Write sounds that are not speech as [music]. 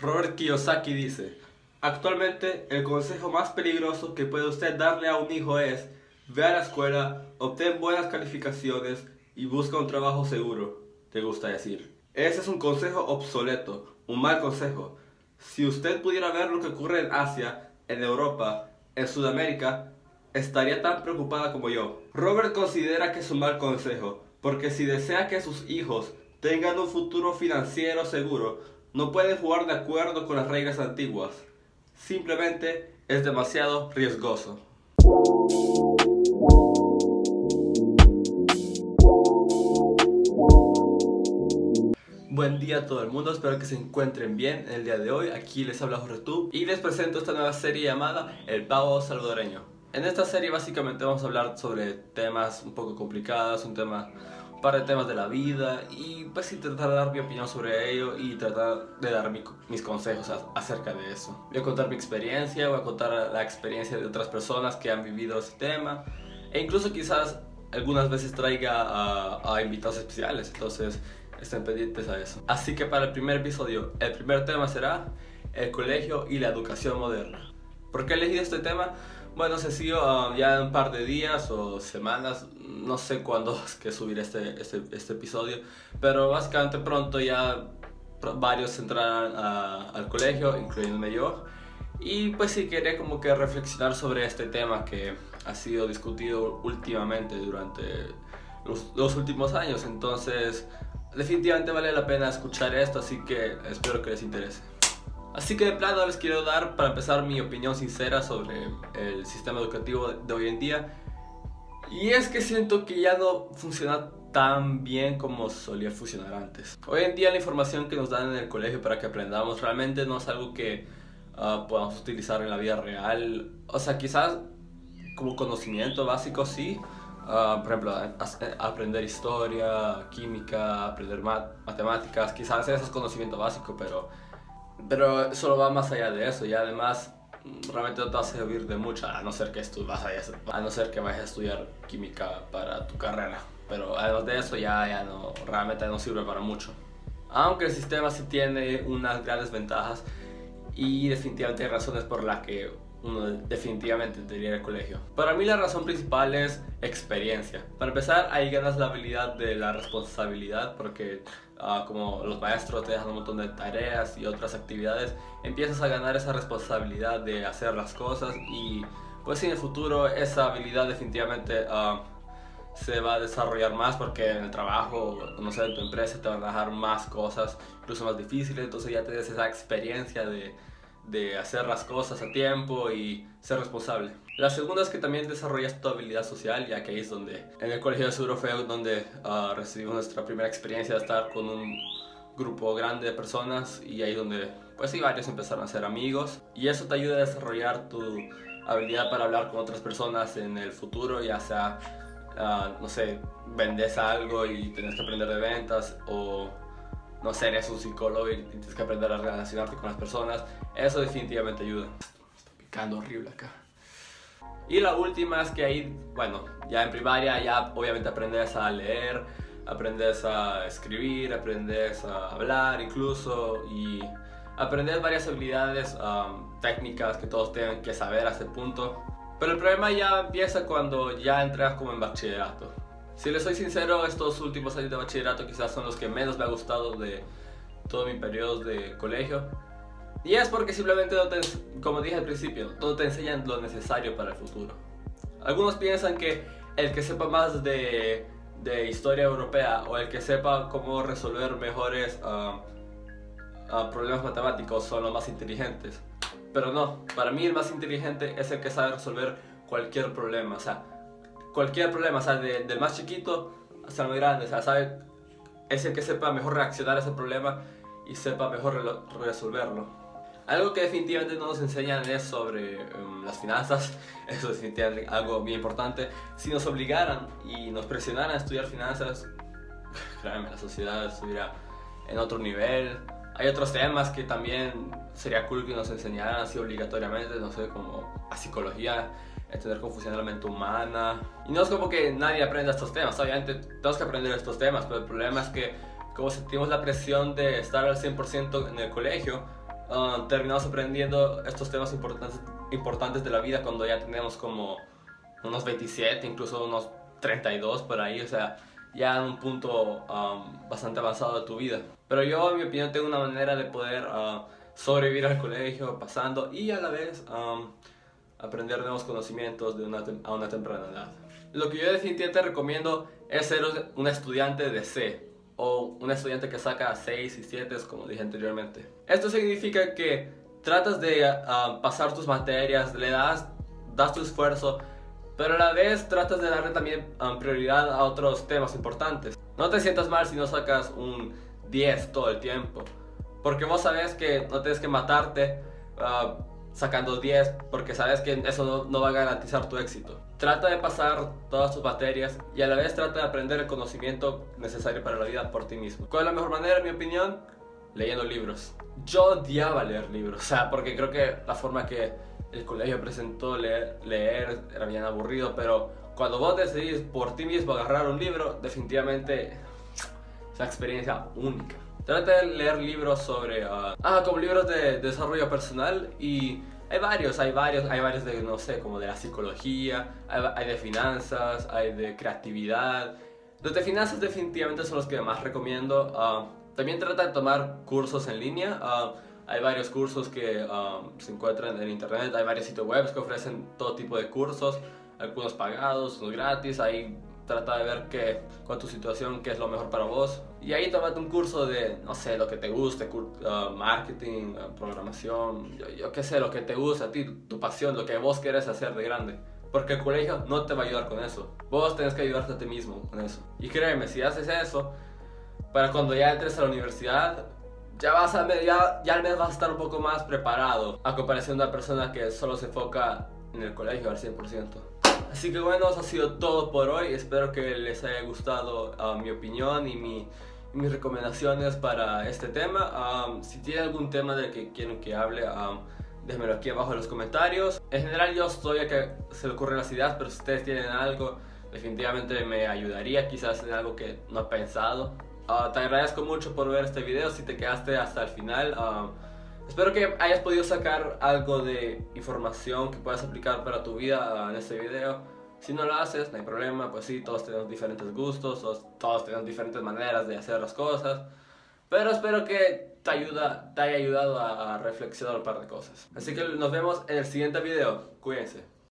Robert Kiyosaki dice, actualmente el consejo más peligroso que puede usted darle a un hijo es, ve a la escuela, obtén buenas calificaciones y busca un trabajo seguro, te gusta decir. Ese es un consejo obsoleto, un mal consejo. Si usted pudiera ver lo que ocurre en Asia, en Europa, en Sudamérica, estaría tan preocupada como yo. Robert considera que es un mal consejo, porque si desea que sus hijos tengan un futuro financiero seguro, no pueden jugar de acuerdo con las reglas antiguas. Simplemente es demasiado riesgoso. Buen día a todo el mundo, espero que se encuentren bien en el día de hoy. Aquí les habla Jorge y les presento esta nueva serie llamada El Pavo Salvadoreño. En esta serie básicamente vamos a hablar sobre temas un poco complicados, un tema un par de temas de la vida y pues intentar dar mi opinión sobre ello y tratar de dar mis consejos acerca de eso. Voy a contar mi experiencia, voy a contar la experiencia de otras personas que han vivido ese tema e incluso quizás algunas veces traiga a invitados especiales. Entonces estén pendientes a eso. Así que para el primer episodio, el primer tema será el colegio y la educación moderna. ¿Por qué he elegido este tema? Bueno, se siguió um, ya un par de días o semanas, no sé cuándo [laughs] es que subir este, este, este episodio, pero básicamente pronto ya varios entrarán al colegio, incluyéndome yo. Y pues sí, quería como que reflexionar sobre este tema que ha sido discutido últimamente durante los, los últimos años. Entonces, definitivamente vale la pena escuchar esto, así que espero que les interese. Así que de plano les quiero dar para empezar mi opinión sincera sobre el sistema educativo de hoy en día. Y es que siento que ya no funciona tan bien como solía funcionar antes. Hoy en día la información que nos dan en el colegio para que aprendamos realmente no es algo que uh, podamos utilizar en la vida real. O sea, quizás como conocimiento básico sí, Ah, por ejemplo, aprender historia, química, aprender matemáticas, quizás ese es conocimiento básico, pero, pero solo va más allá de eso y además mm, realmente no te va a servir de mucho a no ser que vas a no ser que vayas a estudiar química para tu carrera, pero además de eso ya, ya no, realmente no sirve para mucho. Aunque el sistema sí tiene unas grandes ventajas y definitivamente hay razones por las que uno definitivamente ir al colegio. Para mí la razón principal es experiencia. Para empezar, ahí ganas la habilidad de la responsabilidad porque ah, como los maestros te dejan un montón de tareas y otras actividades, empiezas a ganar esa responsabilidad de hacer las cosas y pues en el futuro esa habilidad definitivamente uh, se va a desarrollar más porque en el trabajo, no sé, en tu empresa te van a dejar más cosas, incluso más difíciles, entonces ya tienes esa experiencia de de hacer las cosas a tiempo y ser responsable. La segunda es que también desarrollas tu habilidad social, ya que ahí es donde, en el colegio de seguro fue donde uh, recibimos nuestra primera experiencia de estar con un grupo grande de personas y ahí donde, pues sí, varios empezaron a ser amigos y eso te ayuda a desarrollar tu habilidad para hablar con otras personas en el futuro, ya sea, ah, no sé, vendes algo y tienes que aprender de ventas o no sé, un psicólogo y tienes que aprender a relacionarte con las personas. Eso definitivamente ayuda. Está picando horrible acá. Y la última es que ahí, bueno, ya en primaria ya obviamente aprendes a leer, aprendes a escribir, aprendes a hablar incluso y aprendes varias habilidades técnicas que todos tienen que saber a este punto. Pero el problema ya empieza cuando ya entras como en bachillerato. Si les soy sincero, estos últimos años de bachillerato quizás son los que menos me ha gustado de todo mi periodo de colegio. Y es porque simplemente, no te, como dije al principio, no te enseñan lo necesario para el futuro. Algunos piensan que el que sepa más de, de historia europea o el que sepa cómo resolver mejores uh, uh, problemas matemáticos son los más inteligentes. Pero no, para mí el más inteligente es el que sabe resolver cualquier problema. O sea, cualquier problema, o sea, del más chiquito hasta el más grande, o sea, sabe, es el que sepa mejor reaccionar a ese problema y sepa mejor resolverlo. Algo que definitivamente no nos enseñan es sobre em, las finanzas, [laughs] eso es algo bien importante. Si nos obligaran y nos presionaran a estudiar finanzas, [laughs] créanme, la sociedad estuviera en otro nivel. Hay otros temas que también sería cool que nos enseñaran así obligatoriamente, no sé, como a psicología, entender cómo funciona la mente humana. Y no es como que nadie aprenda estos temas, obviamente tenemos que aprender estos temas, pero el problema es que como sentimos la presión de estar al 100% en el colegio, ah, terminamos aprendiendo estos temas importantes, importantes de la vida cuando ya tenemos como unos 27, incluso unos 32 por ahí, o sea, ya en un punto um, bastante avanzado de tu vida. Pero yo, en mi opinión, tengo una manera de poder uh, sobrevivir al colegio pasando y a la vez um, aprender nuevos conocimientos de una a una temprana edad. Lo que yo definitivamente recomiendo es ser un estudiante de C o un estudiante que saca 6 y 7, como dije anteriormente. Esto significa que tratas de uh, pasar tus materias, le das, das tu esfuerzo, pero a la vez tratas de darle también um, prioridad a otros temas importantes. No te sientas mal si no sacas un 10 todo el tiempo, porque vos sabes que no tienes que matarte uh, sacando 10, porque sabes que eso no, va a garantizar tu éxito. Trata de pasar todas tus materias y a la vez trata de aprender el conocimiento necesario para la vida por ti mismo. ¿Cuál es la mejor manera, en mi opinión? Leyendo libros. Yo odiaba leer libros, o sea, porque creo que la forma que el colegio presentó leer, leer, era bien aburrido, pero cuando vos decidís por ti mismo agarrar un libro, definitivamente es una experiencia única. Trata de leer libros sobre, ah, ah, como libros de, desarrollo personal y hay varios, hay varios, hay varios de, no sé, como de la psicología, hay, de finanzas, hay de creatividad. Los de finanzas definitivamente son los que más recomiendo. Ah, también trata de tomar cursos en línea. Ah, hay varios cursos que se encuentran en internet, hay varios sitios web que ofrecen todo tipo de cursos, algunos pagados, unos gratis, ahí trata de ver qué, es tu situación, qué es lo mejor para vos. Y ahí tomate un curso de, no sé, lo que te guste, uh, marketing, uh, programación, yo, qué sé, lo que te gusta a ti, tu pasión, lo que vos querés hacer de grande. Porque el colegio no te va a ayudar con eso. Vos tenés que ayudarte a ti mismo con eso. Y créeme, si haces eso, para cuando ya entres a la universidad, ya vas a ya, ya al menos vas a estar un poco más preparado a comparación de una persona que solo se enfoca en el colegio al 100%. Así que bueno, eso ha sido todo por hoy. Espero que les haya gustado uh, mi opinión y mi, mis recomendaciones para este tema. Um, si tienen algún tema del que quieren que hable, um, déjenmelo aquí abajo en los comentarios. En general yo estoy a que se le ocurren las ideas, pero si ustedes tienen algo, definitivamente me ayudaría quizás en algo que no he pensado. Ah, te agradezco mucho por ver este video, si te quedaste hasta el final. Espero que hayas podido sacar algo de información que puedas aplicar para tu vida en este video. Si no lo haces, no hay problema, pues sí, todos tenemos diferentes gustos, todos, tenemos diferentes maneras de hacer las cosas. Pero espero que te, ayuda, te haya ayudado a reflexionar un par de cosas. Así que nos vemos en el siguiente video. Cuídense.